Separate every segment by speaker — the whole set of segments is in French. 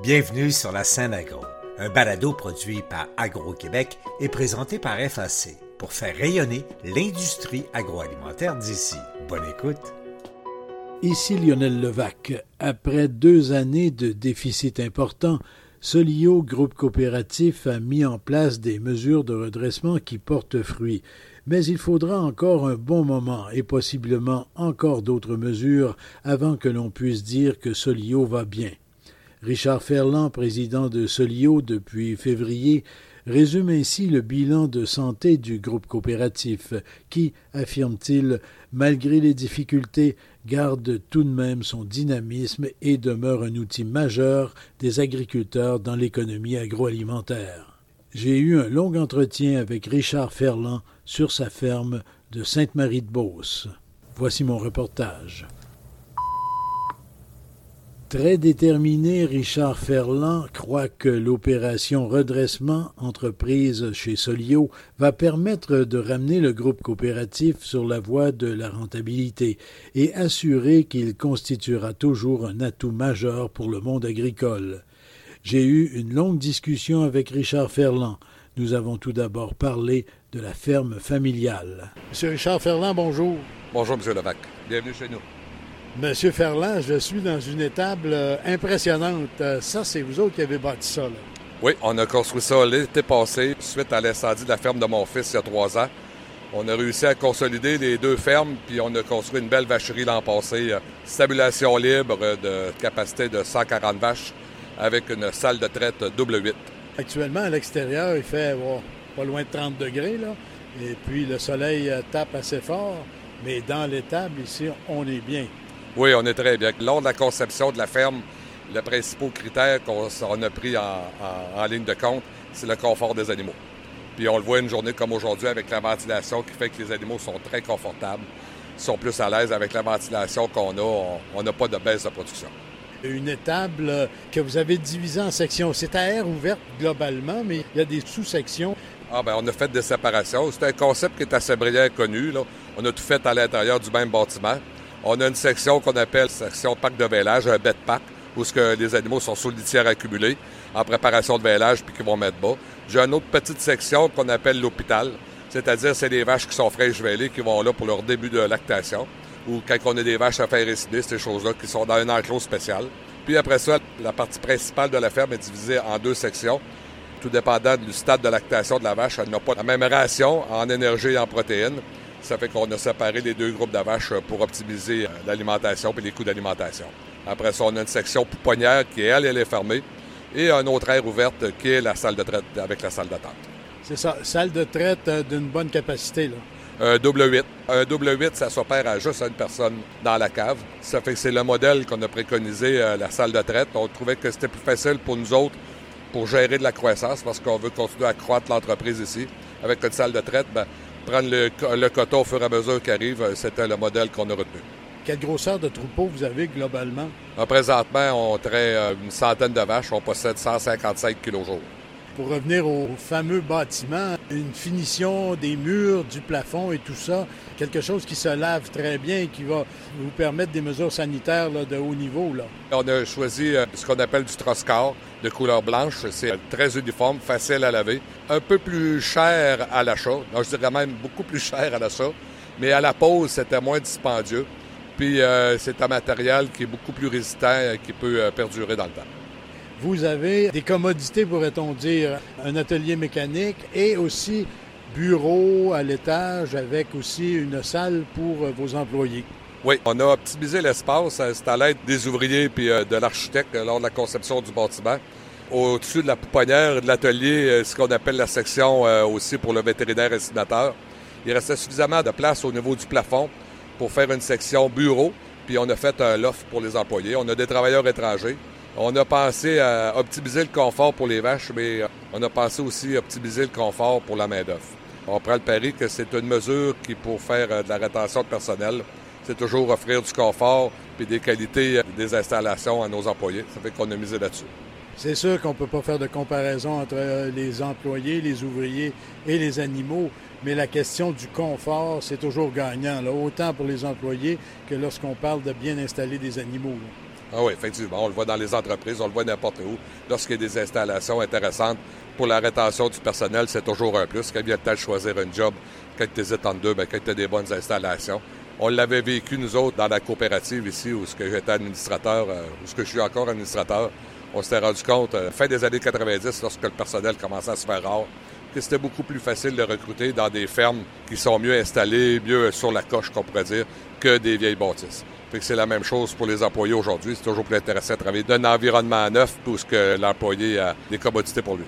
Speaker 1: Bienvenue sur la scène agro, un balado produit par Agro-Québec et présenté par FAC pour faire rayonner l'industrie agroalimentaire d'ici. Bonne écoute.
Speaker 2: Ici Lionel Levac. Après deux années de déficit important, Solio Groupe Coopératif a mis en place des mesures de redressement qui portent fruit. Mais il faudra encore un bon moment et possiblement encore d'autres mesures avant que l'on puisse dire que Solio va bien. Richard Ferland, président de Solio depuis février, résume ainsi le bilan de santé du groupe coopératif qui, affirme-t-il, malgré les difficultés, garde tout de même son dynamisme et demeure un outil majeur des agriculteurs dans l'économie agroalimentaire. J'ai eu un long entretien avec Richard Ferland sur sa ferme de Sainte-Marie-de-Beauce. Voici mon reportage. Très déterminé, Richard Ferland croit que l'opération redressement entreprise chez Solio va permettre de ramener le groupe coopératif sur la voie de la rentabilité et assurer qu'il constituera toujours un atout majeur pour le monde agricole. J'ai eu une longue discussion avec Richard Ferland. Nous avons tout d'abord parlé de la ferme familiale. Monsieur Richard Ferland, bonjour.
Speaker 3: Bonjour, Monsieur Levac. Bienvenue chez nous.
Speaker 2: Monsieur Ferland, je suis dans une étable euh, impressionnante. Euh, ça, c'est vous autres qui avez bâti ça, là.
Speaker 3: Oui, on a construit ça l'été passé, suite à l'incendie de la ferme de mon fils il y a trois ans. On a réussi à consolider les deux fermes, puis on a construit une belle vacherie l'an passé. Euh, stabulation libre de capacité de 140 vaches avec une salle de traite double 8.
Speaker 2: Actuellement, à l'extérieur, il fait pas loin de 30 degrés, là. Et puis le soleil tape assez fort. Mais dans l'étable, ici, on est bien.
Speaker 3: Oui, on est très bien. Lors de la conception de la ferme, le principal critère qu'on a pris en, ligne de compte, c'est le confort des animaux. Puis on le voit une journée comme aujourd'hui avec la ventilation qui fait que les animaux sont très confortables, sont plus à l'aise avec la ventilation qu'on a. On n'a pas de baisse de production.
Speaker 2: Une étable que vous avez divisée en sections. C'est à air ouverte globalement, mais il y a des sous-sections.
Speaker 3: Ah ben, on a fait des séparations. C'est un concept qui est assez brillant connu. On a tout fait à l'intérieur du même bâtiment. On a une section qu'on appelle section parc de vélage, un bed pack, où ce que les animaux sont sous litière accumulée en préparation de vélage puis qui vont mettre bas. J'ai une autre petite section qu'on appelle l'hôpital, c'est-à-dire c'est des vaches qui sont fraîches vélées qui vont là pour leur début de lactation ou quand on a des vaches à faire récider, ces choses-là qui sont dans un enclos spécial. Puis après ça, la partie principale de la ferme est divisée en deux sections. Tout dépendant du stade de lactation de la vache, elle n'a pas la même ration en énergie et en protéines. Ça fait qu'on a séparé les deux groupes de vaches pour optimiser euh, l'alimentation et les coûts d'alimentation. Après ça, on a une section pouponnière qui, elle, elle est fermée. Et un autre aire ouverte qui est la salle de traite avec la salle d'attente.
Speaker 2: C'est ça, salle de traite euh, d'une bonne capacité, là.
Speaker 3: Un double 8. Un double 8, ça s'opère à juste une personne dans la cave. Ça fait que c'est le modèle qu'on a préconisé, euh, la salle de traite. On trouvait que c'était plus facile pour nous autres pour gérer de la croissance parce qu'on veut continuer à croître l'entreprise ici. Avec une salle de traite, ben, prendre le, coton au fur et à mesure qu'il arrive, euh, c'était le modèle qu'on a retenu.
Speaker 2: Quelle grosseur de troupeau vous avez globalement?
Speaker 3: Ah, présentement, on traite euh, une centaine de vaches. On possède 155 kg jour.
Speaker 2: Pour revenir au fameux bâtiment, une finition des murs, du plafond et tout ça, quelque chose qui se lave très bien et qui va vous permettre des mesures sanitaires de haut niveau. Là.
Speaker 3: On a choisi euh, ce qu'on appelle du Troscar de couleur blanche. C'est très uniforme, facile à laver. Un peu plus cher à l'achat. Je dirais même beaucoup plus cher à l'achat. Mais à la pose, c'était moins dispendieux. Puis euh, c'est un matériel qui est beaucoup plus résistant et qui peut euh, perdurer dans le temps.
Speaker 2: Vous avez des commodités, pourrait-on dire, un atelier mécanique et aussi bureau à l'étage avec aussi une salle pour euh, vos employés.
Speaker 3: Oui, on a optimisé l'espace. Euh, c'est à l'aide des ouvriers puis euh, de l'architecte lors de la conception du bâtiment. Au-dessus de la pouponnière de l'atelier, ce qu'on appelle la section aussi pour le vétérinaire inséminateur. Il restait suffisamment de place au niveau du plafond pour faire une section bureau, puis on a fait loft pour les employés. On a des travailleurs étrangers. On a pensé à optimiser le confort pour les vaches, mais euh, on a pensé aussi à optimiser le confort pour la main-d'œuvre. On prend le pari que c'est une mesure qui, pour faire euh, de la rétention de personnel, c'est toujours offrir du confort et des qualités euh, des installations à nos employés. Ça fait qu'on a misé là-dessus.
Speaker 2: C'est sûr qu'on ne peut pas faire de comparaison entre les employés, les ouvriers et les animaux, mais la question du confort, c'est toujours gagnant, autant pour les employés que lorsqu'on parle de bien installer des animaux.
Speaker 3: Ah oui, effectivement. On le voit dans les entreprises, on le voit n'importe où. Lorsqu'il y a des installations intéressantes, pour la rétention du personnel, c'est toujours un plus. Quand a le de choisir un job, quand tu hésites entre deux, bien, quand tu as des bonnes installations. On l'avait vécu, nous autres, dans la coopérative ici, où j'étais administrateur, euh, où je suis encore administrateur. On s'était rendu compte, euh, fin des années 90, lorsque le personnel commençait à se faire rare, que c'était beaucoup plus facile de recruter dans des fermes qui sont mieux installées, mieux sur la coche, qu'on pourrait dire, que des vieilles bâtisses. Fait que c'est la même chose pour les employés aujourd'hui. C'est toujours plus intéressant de travailler d'un environnement neuf pour ce que l'employé a des commodités pour lui.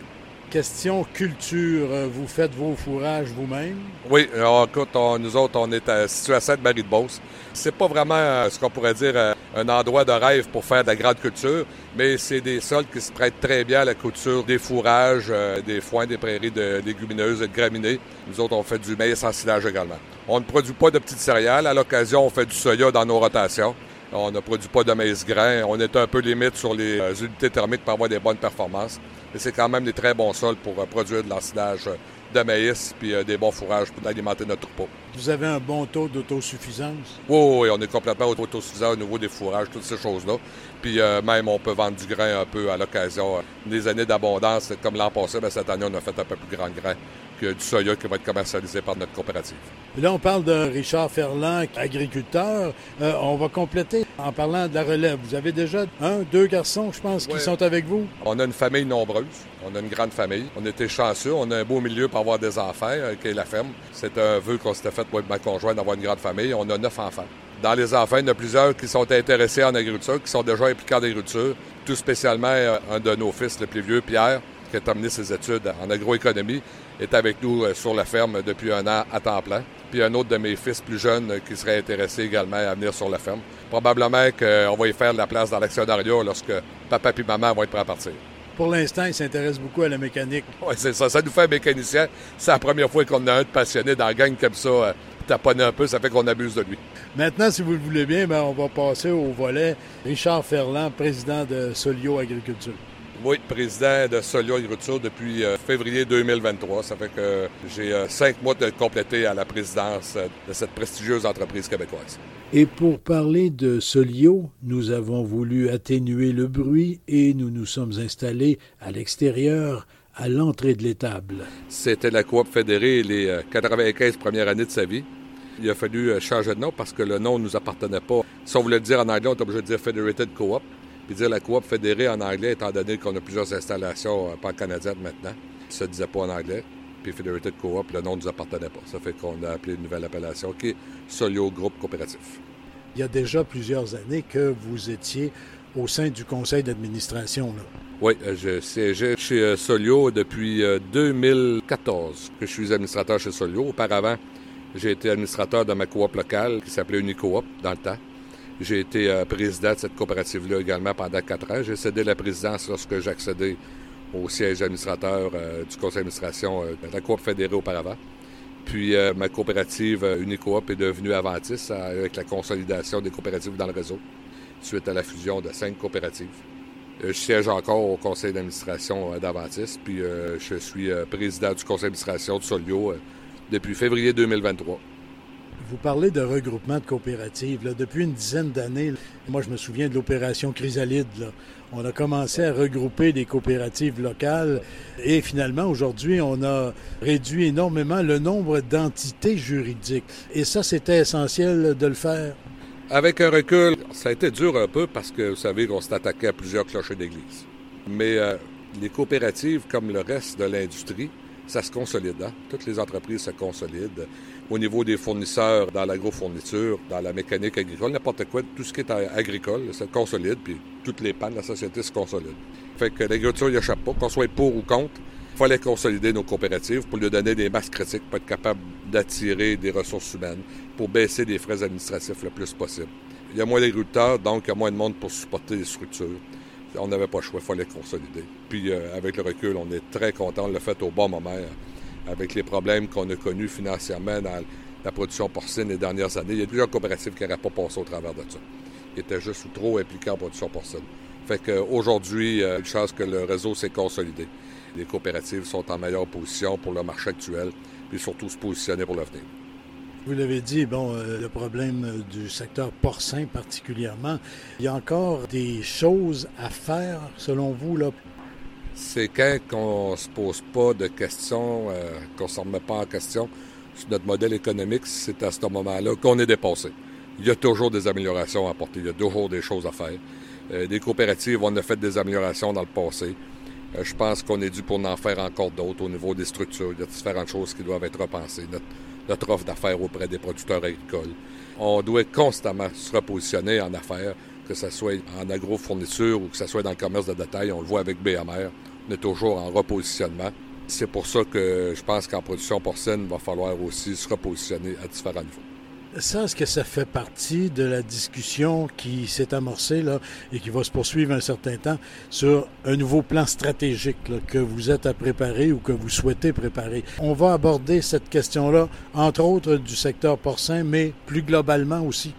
Speaker 2: Question culture, euh, vous faites vos fourrages vous-même?
Speaker 3: Oui, alors, écoute, nous autres, on est situés à Sainte-Marie-de-Beauce. C'est pas vraiment euh, ce qu'on pourrait dire euh, un endroit de rêve pour faire de la grande culture, mais c'est des sols qui se prêtent très bien à la culture des fourrages, des foins, des prairies de légumineuses, de graminées. Nous autres, on fait du maïs en silage également. On ne produit pas de petites céréales. À l'occasion, on fait du soya dans nos rotations. On ne produit pas de maïs grain. On est un peu limite sur les unités thermiques pour avoir des bonnes performances. Mais c'est quand même des très bons sols pour euh, produire de l'ensilage euh, de maïs puis euh, des bons fourrages pour alimenter notre troupeau.
Speaker 2: Vous avez un bon taux d'autosuffisance?
Speaker 3: Oui, oui, on est complètement autosuffisant au niveau des fourrages, toutes ces choses-là. Puis même, on peut vendre du grain un peu à l'occasion. Des années d'abondance, comme l'an passé, bien, cette année, on a fait un peu plus grand grain du soya qui va être commercialisé par notre coopérative.
Speaker 2: là, on parle de Richard Ferland, agriculteur. on va compléter en parlant de la relève. Vous avez déjà un, deux garçons, je pense, qui sont avec vous?
Speaker 3: On a une famille nombreuse. On a une grande famille. On était chanceux. On a un beau milieu pour avoir des enfants, euh, qui est la ferme. C'est un vœu qu'on s'était fait, moi et ma conjointe, d'avoir une grande famille. On a neuf enfants. Dans les enfants, il y en a plusieurs qui sont intéressés en agriculture, qui sont déjà impliqués en agriculture. Tout spécialement, euh, un de nos fils, le plus vieux, Pierre, qui a terminé ses études en agroéconomie, est avec nous euh, sur la ferme depuis un an à temps plein. Puis un autre de mes fils plus jeunes qui serait intéressé également à venir sur la ferme. Probablement qu'on va y faire de la place dans l'actionnariat lorsque papa et maman vont être prêts à partir.
Speaker 2: Pour l'instant, il s'intéresse beaucoup à la mécanique.
Speaker 3: Oui, c'est ça. Ça nous fait un mécanicien. C'est la première fois qu'on a un de passionné dans la gang comme ça. Euh, taponner un peu, ça fait qu'on abuse de lui.
Speaker 2: Maintenant, si vous le voulez bien, ben, on va passer au volet. Richard Ferland, président de Solio Agriculture.
Speaker 3: Oui, président de Solio Agriculture depuis euh, février 2023. Ça fait que j'ai euh, cinq mois de compléter à la présidence de cette prestigieuse entreprise québécoise.
Speaker 2: Et pour parler de Solio, nous avons voulu atténuer le bruit et nous nous sommes installés à l'extérieur, à l'entrée de l'étable.
Speaker 3: C'était la coop fédérée les 95 euh, premières années de sa vie. Il a fallu euh, changer de nom parce que le nom ne nous appartenait pas. Si on voulait le dire en anglais, on est obligé de dire Federated Co-op. Puis dire la coop fédérée en anglais, étant donné qu'on a plusieurs installations euh, pan-canadiennes maintenant. Ça ne disait pas en anglais puis Federated Co-op, le nom ne nous appartenait pas. Ça fait qu'on a appelé une nouvelle appellation qui est Solio Groupe Coopératif.
Speaker 2: Il y a déjà plusieurs années que vous étiez au sein du conseil d'administration.
Speaker 3: Oui, euh, je siégeais chez euh, Solio depuis 2014 euh, que je suis administrateur chez Solio. Auparavant, j'ai été administrateur de ma coop locale qui s'appelait Unicoop dans le temps. J'ai été président de cette coopérative-là également pendant quatre ans. J'ai cédé la présidence lorsque j'accédais au siège administrateur euh, du conseil d'administration euh, de la Coop fédérée auparavant. Puis euh, ma coopérative Unicoop est devenue Aventis avec la consolidation des coopératives dans le réseau, suite à la fusion de cinq coopératives. Je siège encore au conseil d'administration d'Aventis, puis je suis président du conseil d'administration de Solio depuis février 2023.
Speaker 2: Vous parlez de regroupement de coopératives. Depuis une dizaine d'années, moi je me souviens de l'opération Chrysalide. On a commencé à regrouper des coopératives locales et finalement, aujourd'hui, on a réduit énormément le nombre d'entités juridiques. Et ça, c'était essentiel de le faire.
Speaker 3: Avec un recul, ça a été dur un peu parce que vous savez qu'on s'est attaqué à plusieurs clochers d'église. Mais euh, les coopératives, comme le reste de l'industrie, ça se consolide. Hein? Toutes les entreprises se consolident. Au niveau des fournisseurs, dans l'agrofourniture, dans la mécanique agricole, n'importe quoi, tout ce qui est agricole, ça consolide, puis toutes les pannes de la société se consolident. Fait que l'agriculture n'y échappe pas, qu'on soit pour ou contre. Il fallait consolider nos coopératives pour lui donner des masses critiques, pour être capable d'attirer des ressources humaines, pour baisser les frais administratifs le plus possible. Il y a moins d'agriculteurs, donc il y a moins de monde pour supporter les structures on n'avait pas le choix, il fallait consolider. Puis euh, avec le recul, on est très content de le fait au bon moment, avec les problèmes qu'on a connus financièrement dans la production porcine les dernières années. Il y a plusieurs coopératives qui n'auraient pas passé au travers de ça. Ils étaient juste trop impliqués en production porcine. Fait qu'aujourd'hui, euh, une chance que le réseau s'est consolidé. Les coopératives sont en meilleure position pour le marché actuel, puis surtout se positionner pour l'avenir.
Speaker 2: Vous l'avez dit, bon, euh, le problème du secteur porcin particulièrement, il y a encore des choses à faire selon vous là.
Speaker 3: C'est quand on se pose pas de questions, euh, qu'on ne se remet pas en question sur notre modèle économique, c'est à ce moment-là qu'on est dépassé. Il y a toujours des améliorations à apporter, il y a toujours des choses à faire. Euh, des coopératives, on a fait des améliorations dans le passé. Euh, je pense qu'on est dû pour en faire encore d'autres au niveau des structures. Il y a différentes choses qui doivent être repensées. Notre, offre d'affaires auprès des producteurs agricoles. On doit constamment se repositionner en affaires, que ce soit en agrofourniture ou que ce soit dans le commerce de détail. On le voit avec BMR. On est toujours en repositionnement. C'est pour ça que je pense qu'en production porcine, il va falloir aussi se repositionner à différents niveaux.
Speaker 2: Ça, est-ce que ça fait partie de la discussion qui s'est amorcée là, et qui va se poursuivre un certain temps sur un nouveau plan stratégique que vous êtes à préparer ou que vous souhaitez préparer? On va aborder cette question-là, entre autres du secteur porcin, mais plus globalement aussi.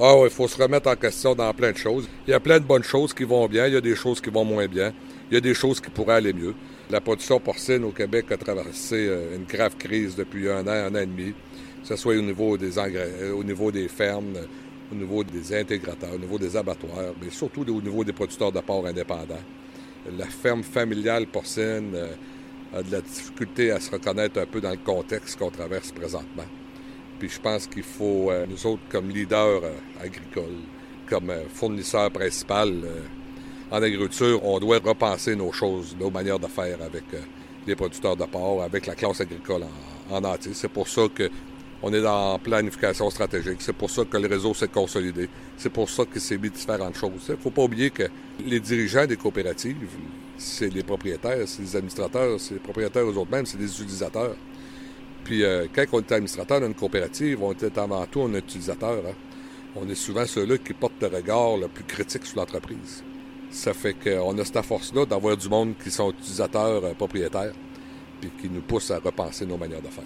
Speaker 3: Ah oui, il faut se remettre en question dans plein de choses. Il y a plein de bonnes choses qui vont bien, il y a des choses qui vont moins bien, il y a des choses qui pourraient aller mieux. La production porcine au Québec a traversé euh, une grave crise depuis un an, un an et demi que ce soit au niveau des engrais, euh, au niveau des fermes, euh, au niveau des intégrateurs, au niveau des abattoirs, mais surtout au niveau des producteurs de porc indépendants. La ferme familiale porcine a de la difficulté à se reconnaître un peu dans le contexte qu'on traverse présentement. Puis je pense qu'il faut, nous autres, comme leaders agricoles, comme fournisseurs principal en agriculture, on doit repenser nos choses, nos manières de faire avec les producteurs de porc, avec la classe agricole en, en entier. C'est pour ça que on est dans planification stratégique. C'est pour ça que le réseau s'est consolidé. C'est pour ça qu'il s'est mis différentes choses. Il ne faut pas oublier que les dirigeants des coopératives, c'est les propriétaires, c'est les administrateurs, c'est les propriétaires eux-mêmes, c'est les utilisateurs. Puis euh, quand on est administrateur d'une coopérative, on est avant tout un utilisateur. Hein. On est souvent ceux-là qui portent le regard le plus critique sur l'entreprise. Ça fait qu'on a cette force-là d'avoir du monde qui sont utilisateurs euh, propriétaires, puis qui nous pousse à repenser nos manières de faire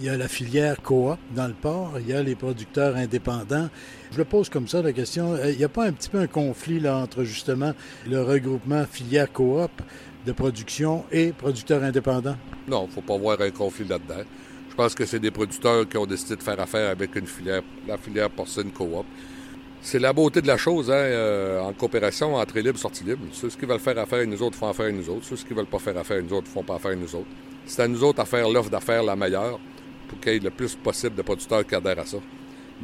Speaker 2: il y a la filière coop dans le port, il y a les producteurs indépendants. Je le pose comme ça la question, euh, il n'y a pas un petit peu un conflit là, entre justement le regroupement filière coop de production et producteurs indépendants?
Speaker 3: Non, il ne faut pas voir un conflit là-dedans. Je pense que c'est des producteurs qui ont décidé de faire affaire avec une filière, la filière porcine coop. C'est la beauté de la chose, hein, euh, en coopération, entrée libre, sortie libre. Ceux qui veulent faire affaire avec nous autres font affaire avec nous autres. Ceux qui veulent pas faire affaire avec nous autres font pas affaire avec nous autres. C'est à nous autres à faire l'offre d'affaires la meilleure pour qu'il y ait le plus possible de producteurs qui adhèrent à ça.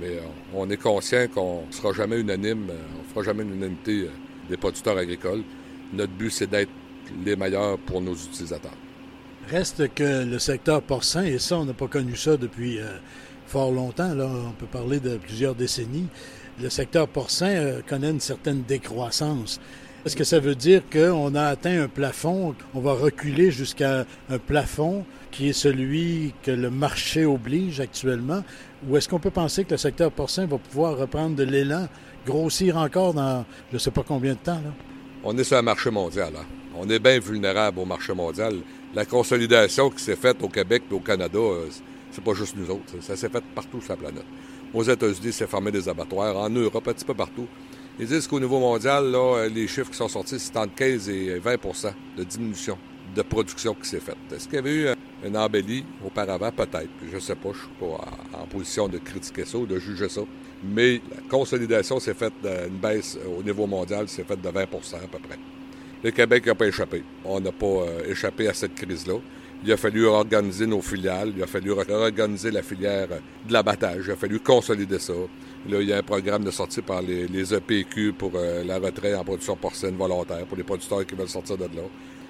Speaker 3: Mais euh, on est conscient qu'on ne sera jamais unanime, euh, on ne fera jamais une unanimité des producteurs agricoles. Notre but, c'est d'être les meilleurs pour nos utilisateurs.
Speaker 2: Reste que le secteur porcin, et ça, on n'a pas connu ça depuis fort longtemps, là, on peut parler de plusieurs décennies, le secteur porcin connaît une certaine décroissance. Est-ce que ça veut dire qu'on a atteint un plafond, on va reculer jusqu'à un plafond qui est celui que le marché oblige actuellement, ou est-ce qu'on peut penser que le secteur porcin va pouvoir reprendre de l'élan, grossir encore dans je ne sais pas combien de temps? Là?
Speaker 3: On est sur un marché mondial. Hein. On est bien vulnérable au marché mondial. La consolidation qui s'est faite au Québec et au Canada, euh, c'est pas juste nous autres. Ça s'est fait partout sur la planète. Aux États-Unis, c'est fermé des abattoirs. En Europe, un petit peu partout. Ils disent qu'au niveau mondial, là, les chiffres qui sont sortis, c'est entre 15 et 20% de diminution de production qui s'est faite. Est-ce qu'il y avait eu une embellie auparavant? Peut-être. Je ne sais pas. Je ne suis pas en position de critiquer ça ou de juger ça. Mais la consolidation s'est faite d'une baisse au niveau mondial, s'est faite de 20% à peu près. Le Québec n'a pas échappé. On n'a pas euh, échappé à cette crise-là. Il a fallu organiser nos filiales, il a fallu organiser la filière de l'abattage, il a fallu consolider ça. Là, il y a un programme de sortie par les, EPQ pour euh, la retraite en production porcine volontaire, pour les producteurs qui veulent sortir de là.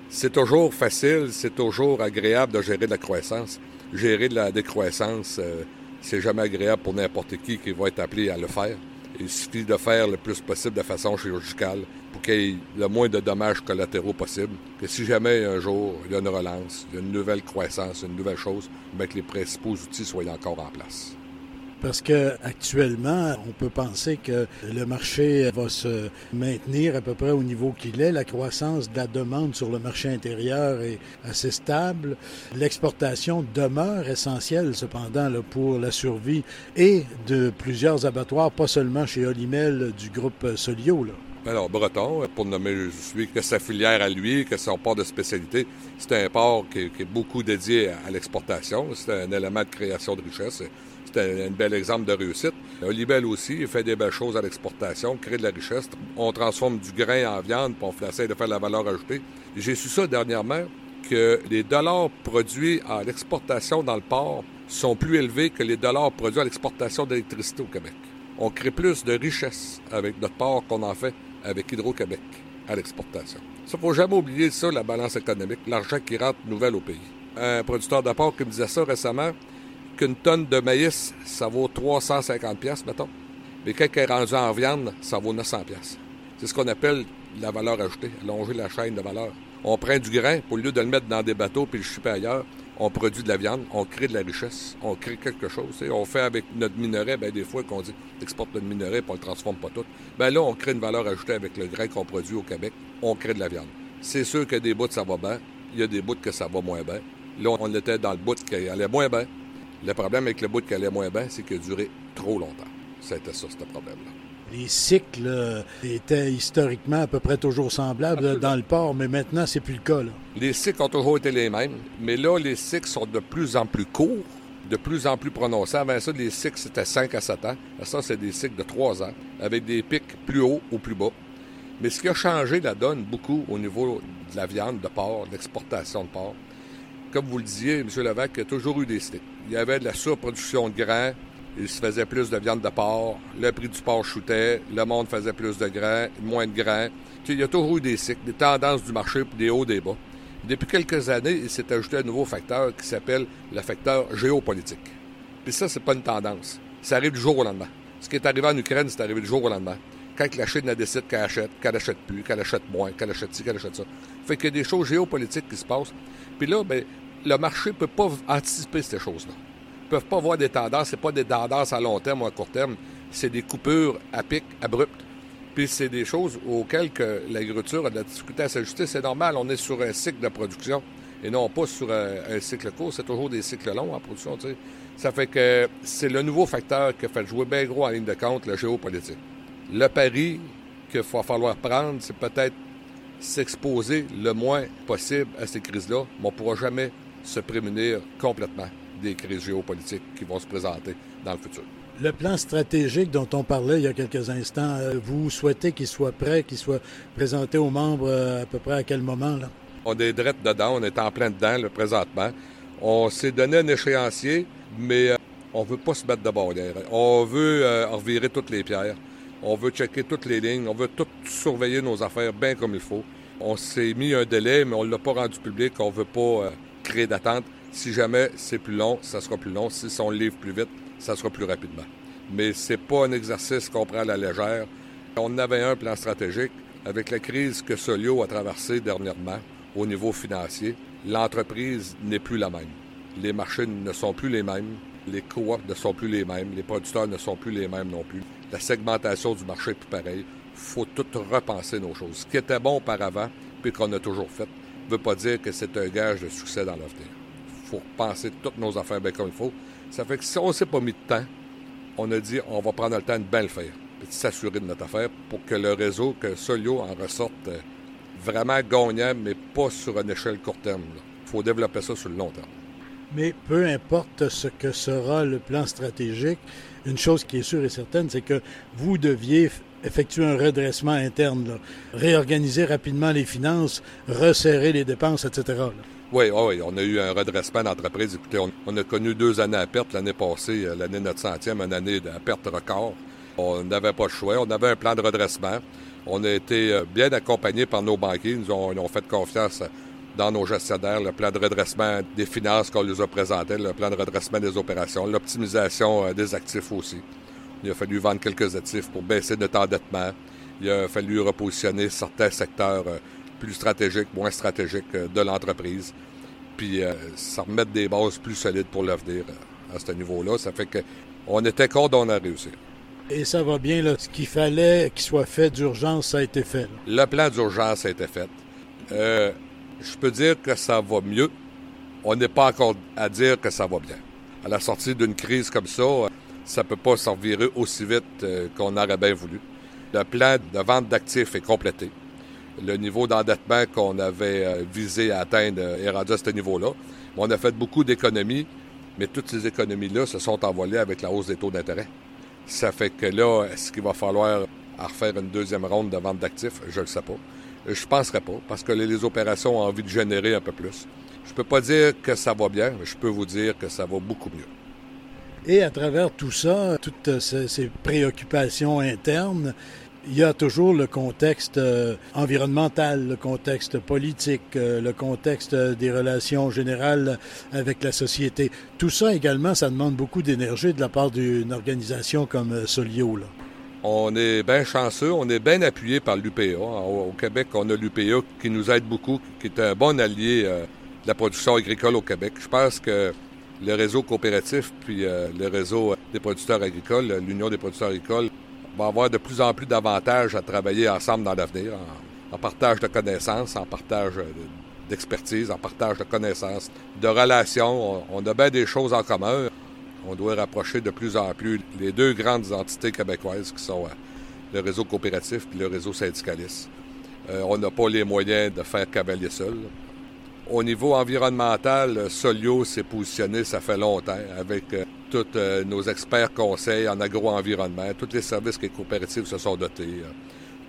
Speaker 3: C'est toujours facile, c'est toujours agréable de gérer de la croissance. Gérer de la décroissance, euh, c'est jamais agréable pour n'importe qui qui va être appelé à le faire. Il suffit de faire le plus possible de façon chirurgicale pour qu'il y ait le moins de dommages collatéraux possible. Que si jamais un jour il y a une relance, il y a une nouvelle croissance, une nouvelle chose, bien que les principaux outils soient encore en place.
Speaker 2: Parce que actuellement, on peut penser que le marché va se maintenir à peu près au niveau qu'il est. La croissance de la demande sur le marché intérieur est assez stable. L'exportation demeure essentielle cependant pour la survie et de plusieurs abattoirs, pas seulement chez Olimel du groupe Solio.
Speaker 3: Alors, Breton, pour nommer que sa filière à lui, que son port de spécialité, c'est un port qui, est beaucoup dédié à l'exportation. C'est un élément de création de richesse. C'était un bel exemple de réussite. Olibel aussi, il fait des belles choses à l'exportation, crée de la richesse. On transforme du grain en viande, puis on de faire de la valeur ajoutée. J'ai su ça dernièrement, que les dollars produits à l'exportation dans le port sont plus élevés que les dollars produits à l'exportation d'électricité au Québec. On crée plus de richesse avec notre port qu'on en fait avec Hydro-Québec à l'exportation. Ça, faut jamais oublier ça, la balance économique, l'argent qui rentre nouvelle au pays. Un producteur de porc qui me disait ça récemment, qu'une tonne de maïs, ça vaut 350 pièces mettons. Mais quand elle est rendue en viande, ça vaut 900 pièces. C'est ce qu'on appelle la valeur ajoutée, allonger la chaîne de valeur. On prend du grain, au lieu de le mettre dans des bateaux puis le chipper ailleurs, on produit de la viande, on crée de la richesse, on crée quelque chose. On fait avec notre minerai, ben, des fois qu'on dit exporte notre minerai puis on le transforme pas tout. Ben là, on crée une valeur ajoutée avec le grain qu'on produit au Québec, on crée de la viande. C'est sûr que des bouts, ça va bien, il y a des bouts que ça va moins bien. Là, on était dans le bout qui allait moins bien. Le problème avec le bout qui allait moins bien, c'est qu'il a duré trop longtemps. C'était ça, ce problème-là.
Speaker 2: Les cycles étaient historiquement à peu près toujours semblables dans le port, mais maintenant, c'est plus le cas.
Speaker 3: Les cycles ont toujours été les mêmes, mais là, les cycles sont de plus en plus courts, de plus en plus prononcés. Avant ça, les cycles, c'était 5 à 7 ans. Ça, c'est des cycles de 3 ans, avec des pics plus hauts ou plus bas. Mais ce qui a changé la donne beaucoup au niveau de la viande de porc, de l'exportation de porc, comme vous le disiez, M. Levac, a toujours eu des cycles. Il y avait de la surproduction de grains, il se faisait plus de viande de porc, le prix du porc chutait, le monde faisait plus de grains, moins de grains. il y a toujours eu des cycles, des tendances du marché, des hauts, des bas. Depuis quelques années, il s'est ajouté un nouveau facteur qui s'appelle le facteur géopolitique. Puis ça, c'est pas une tendance. Ça arrive du jour au lendemain. Ce qui est arrivé en Ukraine, c'est arrivé du jour au lendemain. Quand la Chine a décidé qu'elle achète, qu'elle achète plus, qu'elle achète moins, qu'elle achète ci, qu'elle achète ça. Fait qu'il y a des choses géopolitiques qui se passent. Puis là, ben, le marché ne peut pas anticiper ces choses-là peuvent pas voir des tendances. C'est pas des tendances à long terme ou à court terme. C'est des coupures à pic, abruptes. Puis c'est des choses auxquelles que l'agriculture a de la difficulté à s'ajuster. C'est normal, on est sur un cycle de production et non pas sur un, cycle court. C'est toujours des cycles longs en production. Ça fait que c'est le nouveau facteur qui fait jouer bien gros en ligne de compte, le géopolitique. Le pari qu'il va falloir prendre, c'est peut-être s'exposer le moins possible à ces crises-là, mais on ne pourra jamais se prémunir complètement des crises géopolitiques qui vont se présenter dans le futur.
Speaker 2: Le plan stratégique dont on parlait il y a quelques instants, euh, vous souhaitez qu'il soit prêt, qu'il soit présenté aux membres euh, à peu près à quel moment? Là?
Speaker 3: On est direct dedans, on est en plein dedans le présentement. On s'est donné un échéancier, mais euh, on veut pas se mettre de bord. On veut revirer toutes les pierres. On veut checker toutes les lignes. On veut tout surveiller nos affaires bien comme il faut. On s'est mis un délai, mais on ne l'a pas rendu public. On ne veut pas créer d'attente. Si jamais c'est plus long, ça sera plus long. Si on livre plus vite, ça sera plus rapidement. Mais c'est pas un exercice qu'on prend à la légère. On avait un plan stratégique. Avec la crise que Solio a traversée dernièrement au niveau financier, l'entreprise n'est plus la même. Les marchés ne sont plus les mêmes. Les coops ne sont plus les mêmes. Les producteurs ne sont plus les mêmes non plus. La segmentation du marché est plus pareille. Il faut tout repenser nos choses. Ce qui était bon auparavant, puis qu'on a toujours fait, ne veut pas dire que c'est un gage de succès dans l'avenir faut penser toutes nos affaires bien comme il faut. Ça fait que si on ne s'est pas mis de temps, on a dit on va prendre le temps de bien le faire, puis de s'assurer de notre affaire pour que le réseau, que Solio en ressorte euh, vraiment gagnant, mais pas sur une échelle court terme. Il faut développer ça sur le long terme.
Speaker 2: Mais peu importe ce que sera le plan stratégique, une chose qui est sûre et certaine, c'est que vous deviez effectuer un redressement interne, réorganiser rapidement les finances, resserrer les dépenses, etc.
Speaker 3: Oui, oui, on a eu un redressement d'entreprise. Écoutez, on, a connu deux années à perte l'année passée, euh, l'année notre centième, une année de perte record. On n'avait pas le choix. On avait un plan de redressement. On a été euh, bien accompagnés par nos banquiers. Ils nous ont, fait confiance dans nos gestionnaires, le plan de redressement des finances qu'on les a présentés, le plan de redressement des opérations, l'optimisation euh, des actifs aussi. Il a fallu vendre quelques actifs pour baisser notre endettement. Il a fallu repositionner certains secteurs plus stratégique, moins stratégique euh, de l'entreprise. Puis euh, ça remettre des bases plus solides pour l'avenir euh, à ce niveau-là. Ça fait que on était on a réussi.
Speaker 2: Et ça va bien, là. Ce qu'il fallait qu'il soit fait d'urgence, ça a été fait.
Speaker 3: Le plan d'urgence a été fait. Je peux dire que ça va mieux. On n'est pas encore à dire que ça va bien. À la sortie d'une crise comme ça, ça ne peut pas s'en virer aussi vite qu'on aurait bien voulu. Le plan de vente d'actifs est complété le niveau d'endettement qu'on avait euh, visé à atteindre est rendu à ce niveau-là. On a fait beaucoup d'économies Mais toutes ces économies-là se sont envolées avec la hausse des taux d'intérêt. Ça fait que là, est-ce qu'il va falloir refaire une deuxième ronde de vente d'actifs? Je ne le sais pas. Je ne penserais pas, parce que les opérations ont envie de générer un peu plus. Je ne peux pas dire que ça va bien, mais je peux vous dire que ça va beaucoup mieux.
Speaker 2: Et à travers tout ça, toutes ces préoccupations internes, il y a toujours le contexte euh, environnemental, le contexte politique, euh, le contexte des relations générales avec la société. Tout ça également, ça demande beaucoup d'énergie de la part d'une organisation comme euh, Solio.
Speaker 3: On est bien chanceux, on est bien appuyé par l'UPA. Au Québec, on a l'UPA qui nous aide beaucoup, qui est un bon allié de la production agricole au Québec. Je pense que le réseau coopératif puis le réseau des producteurs agricoles, l'Union des producteurs agricoles, va avoir de plus en plus d'avantages à travailler ensemble dans l'avenir, en, partage de connaissances, en partage d'expertise, en partage de connaissances, de relations. On, a bien des choses en commun. On doit rapprocher de plus en plus les deux grandes entités québécoises qui sont euh, le réseau coopératif et le réseau syndicaliste. Euh, on n'a pas les moyens de faire cavalier seul. Au niveau environnemental, Solio s'est positionné, ça fait longtemps, avec euh, tous euh, nos experts conseils en agro-environnement, tous les services que les coopératives se sont dotés. Euh,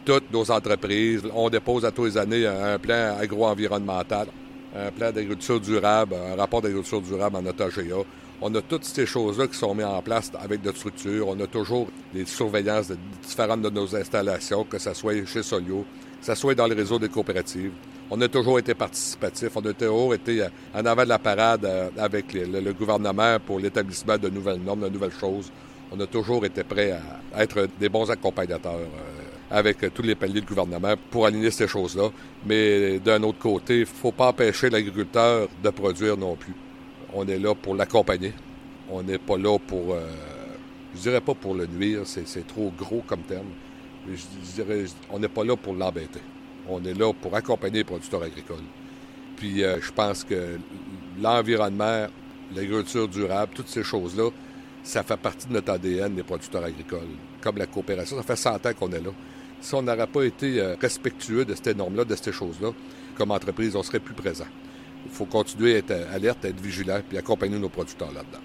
Speaker 3: toutes nos entreprises, on dépose à tous les années un plan agro-environnemental, un plan d'agriculture durable, un rapport d'agriculture durable en AGA. On a toutes ces choses-là qui sont mises en place avec notre structure. On a toujours des surveillances de différentes de nos installations, que ce soit chez Solio, que ce soit dans le réseau des coopératives. On a toujours été participatif, on a toujours été euh, en avant de la parade euh, avec le, gouvernement pour l'établissement de nouvelles normes, de nouvelles choses. On a toujours été prêt à être des bons accompagnateurs euh, avec tous les paliers de gouvernement pour aligner ces choses-là. Mais d'un autre côté, il ne faut pas empêcher l'agriculteur de produire non plus. On est là pour l'accompagner. On n'est pas là pour, je dirais pas pour le nuire, c'est trop gros comme terme. Je dirais, on n'est pas là pour l'embêter. On est là pour accompagner les producteurs agricoles. Puis euh, je pense que l'environnement, l'agriculture durable, toutes ces choses-là, ça fait partie de notre ADN des producteurs agricoles, comme la coopération. Ça fait 100 ans qu'on est là. Si on n'aurait pas été euh, respectueux de ces normes-là, de ces choses-là, comme entreprise, on serait plus présent. Il faut continuer à être alerte, à être vigilant, puis accompagner nos producteurs là-dedans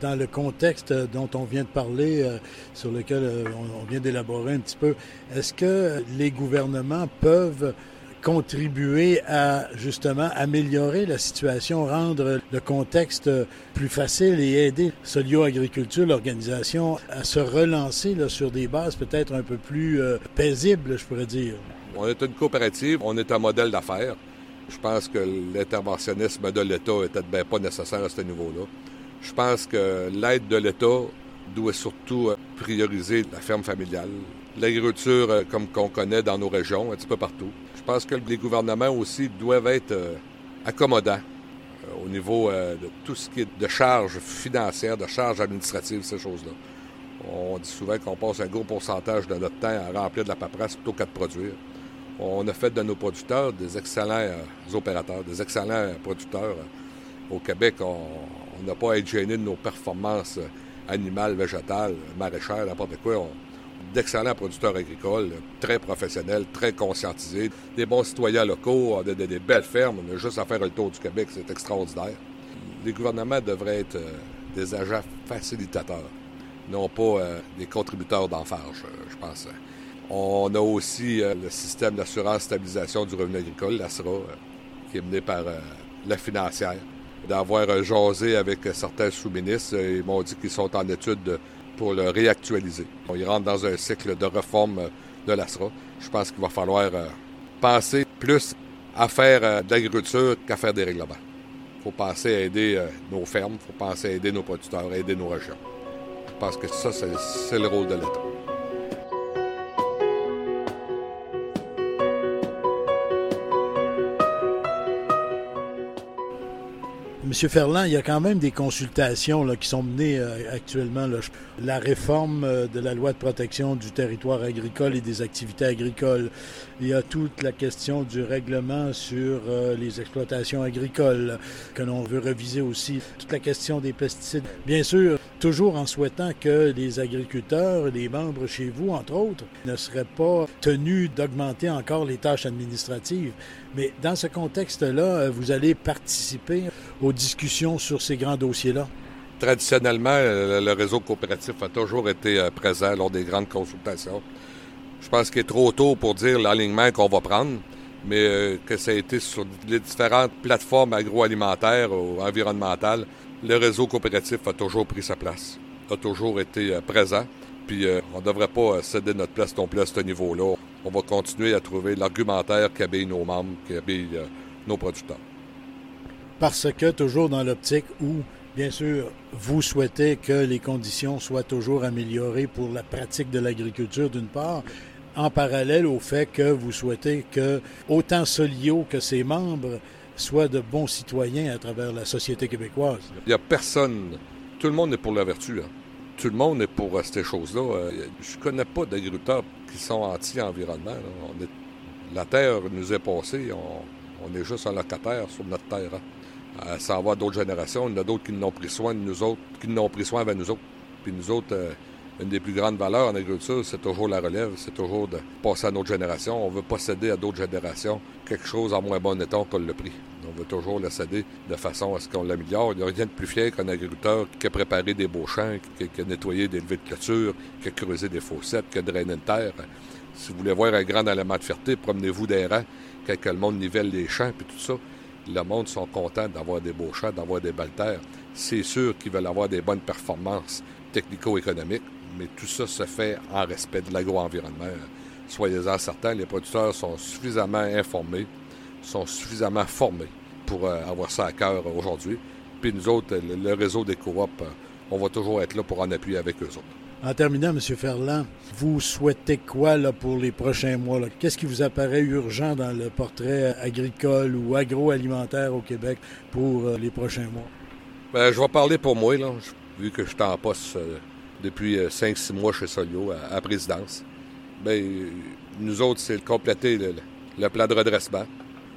Speaker 2: dans le contexte dont on vient de parler, euh, sur lequel euh, on, vient d'élaborer un petit peu, est-ce que les gouvernements peuvent contribuer à justement améliorer la situation, rendre le contexte plus facile et aider Solio Agriculture, l'organisation, à se relancer sur des bases peut-être un peu plus euh, paisibles, je pourrais dire?
Speaker 3: On est une coopérative, on est un modèle d'affaires. Je pense que l'interventionnisme de l'État était bien pas nécessaire à ce niveau-là. Je pense que l'aide de l'État doit surtout euh, prioriser la ferme familiale, l'agriculture euh, comme qu'on connaît dans nos régions, un petit peu partout. Je pense que les gouvernements aussi doivent être euh, accommodants au niveau de tout ce qui est de charges financières, de charges administratives, ces choses-là. On dit souvent qu'on passe un gros pourcentage de notre temps à remplir de la paperasse plutôt qu'à produire. On a fait de nos producteurs des excellents opérateurs, des excellents producteurs. Au Québec, on, n'a pas à être gêné de nos performances animales, végétales, maraîchères, n'importe quoi. d'excellents producteurs agricoles, très professionnels, très conscientisés, des bons citoyens locaux, des belles fermes. On a juste à faire le tour du Québec, c'est extraordinaire. Les gouvernements devraient être euh, des agents facilitateurs, non pas euh, des contributeurs d'enfarge, euh, je pense. On a aussi le système d'assurance stabilisation du revenu agricole, l'ASRA, qui est mené par la financière d'avoir jasé avec certains sous-ministres. Ils m'ont dit qu'ils sont en étude pour le réactualiser. Ils rentrent dans un cycle de réforme de l'ASRA. Je pense qu'il va falloir euh, penser plus à faire euh, de l'agriculture qu'à faire des règlements. Il faut penser à aider euh, nos fermes, il faut penser à aider nos producteurs, à aider nos régions. Je pense que ça, c'est le rôle de l'État.
Speaker 2: Monsieur Ferland, il y a quand même des consultations qui sont menées euh, actuellement. La réforme euh, de la loi de protection du territoire agricole et des activités agricoles. Il y a toute la question du règlement sur euh, les exploitations agricoles que l'on veut reviser aussi. Toute la question des pesticides. Bien sûr, toujours en souhaitant que les agriculteurs, les membres chez vous, entre autres, ne seraient pas tenus d'augmenter encore les tâches administratives. Mais dans ce contexte-là, vous allez participer aux discussions sur ces grands dossiers-là?
Speaker 3: Traditionnellement, le réseau coopératif a toujours été euh, présent lors des grandes consultations. Je pense qu'il est trop tôt pour dire l'alignement qu'on va prendre, mais euh, que ça a été sur les différentes plateformes agroalimentaires ou environnementales, le réseau coopératif a toujours pris sa place, a toujours été euh, présent. Puis on ne devrait pas céder notre place non plus à ce niveau-là. On va continuer à trouver l'argumentaire qui habille nos membres, qui habille nos producteurs.
Speaker 2: Parce que toujours dans l'optique où Bien sûr, vous souhaitez que les conditions soient toujours améliorées pour la pratique de l'agriculture d'une part, en parallèle au fait que vous souhaitez que autant Solio que ses membres soient de bons citoyens à travers la société québécoise.
Speaker 3: Il n'y a personne, tout le monde est pour la vertu. Hein. Tout le monde est pour euh, ces choses-là. Euh, je ne connais pas d'agriculteurs qui sont anti-environnement. La terre nous est passée, on, est juste un locataire sur notre terre. Hein. Euh, ça va d'autres générations. Il y en a d'autres qui n'ont pris soin de nous autres, qui n'ont pris soin avec nous autres. Puis nous autres, une des plus grandes valeurs en agriculture, c'est toujours la relève, c'est toujours de passer à notre génération. On veut pas céder à d'autres générations quelque chose en moins bon état qu'on l'a pris. On veut toujours le céder de façon à ce qu'on l'améliore. Il n'y a rien de plus fier qu'un agriculteur qui a préparé des beaux champs, qui, a nettoyé des levées de clôture, qui a creusé des fossettes, qui a drainé une terre. Si vous voulez voir un grand élément de fierté, promenez-vous des rangs, quand le monde nivelle les champs, puis tout ça le monde sont contents d'avoir des beaux champs, d'avoir des belles terres. C'est sûr qu'ils veulent avoir des bonnes performances technico-économiques, mais tout ça se fait en respect de l'agro-environnement. Soyez-en certains, les producteurs sont suffisamment informés, sont suffisamment formés pour euh, avoir ça à cœur aujourd'hui. Puis nous autres, le, réseau des coops, euh, on va toujours être là pour en appuyer avec eux autres.
Speaker 2: En terminant, M. Ferland, vous souhaitez quoi là, pour les prochains mois? Qu'est-ce qui vous apparaît urgent dans le portrait agricole ou agroalimentaire au Québec pour euh, les prochains mois?
Speaker 3: Bien, je vais parler pour moi, là, vu que je suis en poste euh, depuis 5-6 euh, mois chez Solio à, présidence. Bien, nous autres, c'est de compléter le, plan de redressement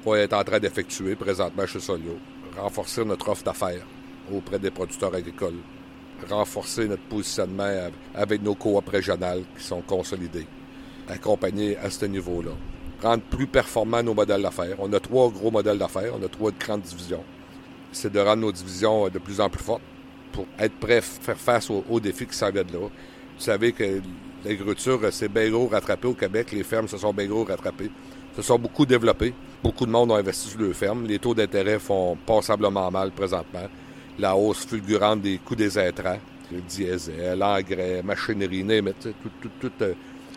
Speaker 3: qu'on est en train d'effectuer présentement chez Solio. Renforcer notre offre d'affaires auprès des producteurs agricoles renforcer notre positionnement avec nos coops régionales qui sont consolidés, accompagner à ce niveau-là. Rendre plus performants nos modèles d'affaires. On a trois gros modèles d'affaires, on a trois grandes divisions. C'est de rendre nos divisions euh, de plus en plus fortes pour être prêts à faire face aux, défis qui s'en viennent là. Vous savez que l'agriculture s'est bien gros rattrapée au Québec, les fermes se sont bien gros rattrapées, se sont beaucoup développées. Beaucoup de monde ont investi sur leurs fermes. Les taux d'intérêt font passablement mal présentement la hausse fulgurante des coûts des intrants, le diesel, l'engrais, machinerie, toute, euh,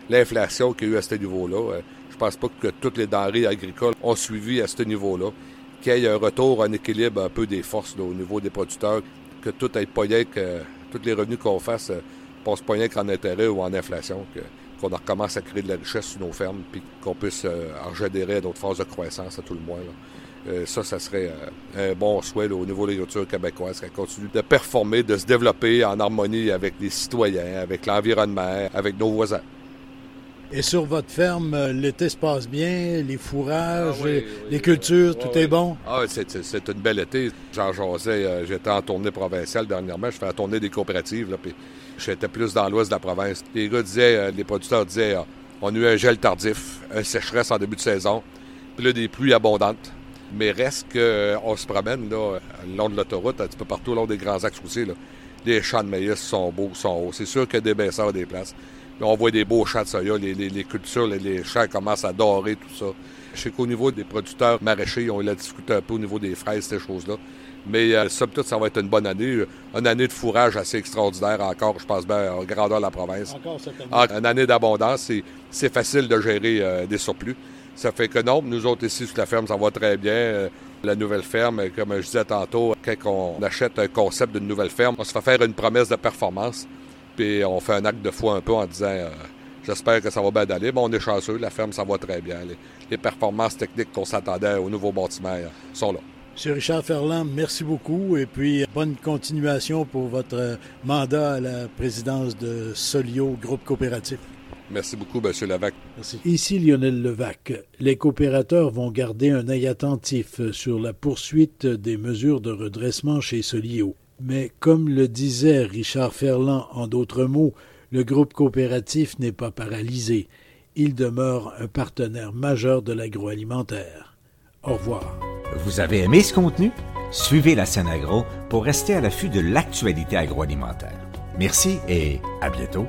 Speaker 3: l'inflation qu'il y a eu à ce niveau-là. Euh, je pense pas que toutes les denrées agricoles ont suivi à ce niveau-là. Qu'il y ait un retour, un équilibre un peu des forces au niveau des producteurs, que tout aille pas que tous les revenus qu'on fasse ne euh, passent pas rien qu'en intérêt ou en inflation, qu'on recommence à créer de la richesse sur nos fermes, puis qu'on puisse en générer d'autres phases de croissance à tout le moins. Euh, ça, ça serait euh, un bon souhait au niveau de l'agriculture québécoise, qu'elle continue de performer, de se développer en harmonie avec les citoyens, avec l'environnement, avec nos voisins.
Speaker 2: Et sur votre ferme, euh, l'été se passe bien, les fourrages, ah les cultures, tout est bon?
Speaker 3: Ah, c'est une belle été. J'en jasais, j'étais en tournée provinciale dernièrement, je fais la tournée des coopératives, là, puis j'étais plus dans l'ouest de la province. Les gars disaient, les producteurs disaient, on a eu un gel tardif, un sécheresse en début de saison, puis là, des pluies abondantes. Mais reste qu'on euh, se promène là, le long de l'autoroute, un petit peu partout, le long des grands axes routiers. Là. Les champs de maïs sont beaux, sont hauts. C'est sûr qu'il y a des baisseurs des places. On voit des beaux champs de soya, les, les, cultures, les, champs commencent à dorer, tout ça. Je sais qu'au niveau des producteurs maraîchers, on a discuté un peu au niveau des fraises, ces choses-là. Mais euh, ça, peut-être, ça va être une bonne année. Une année de fourrage assez extraordinaire encore, je pense bien, en grandeur de la province.
Speaker 2: Encore cette année.
Speaker 3: Ah, une année d'abondance, c'est facile de gérer euh, des surplus. Ça fait que non, nous autres ici sur la ferme, ça va très bien. Euh, la nouvelle ferme, comme je disais tantôt, quand on achète un concept d'une nouvelle ferme, on se fait faire une promesse de performance, puis on fait un acte de foi un peu en disant euh, j'espère que ça va bien aller. Bon, on est chanceux, la ferme, ça va très bien. Les, performances techniques qu'on s'attendait au nouveau bâtiment euh, sont là.
Speaker 2: M. Richard Ferland, merci beaucoup et puis bonne continuation pour votre mandat à la présidence de Solio, groupe coopératif.
Speaker 3: Merci beaucoup, M. Levac.
Speaker 2: Merci. Ici Lionel Levac. Les coopérateurs vont garder un œil attentif sur la poursuite des mesures de redressement chez Solio. Mais comme le disait Richard Ferland en d'autres mots, le groupe coopératif n'est pas paralysé. Il demeure un partenaire majeur de l'agroalimentaire. Au revoir.
Speaker 1: Vous avez aimé ce contenu? Suivez la scène agro pour rester à l'affût de l'actualité agroalimentaire. Merci et à bientôt.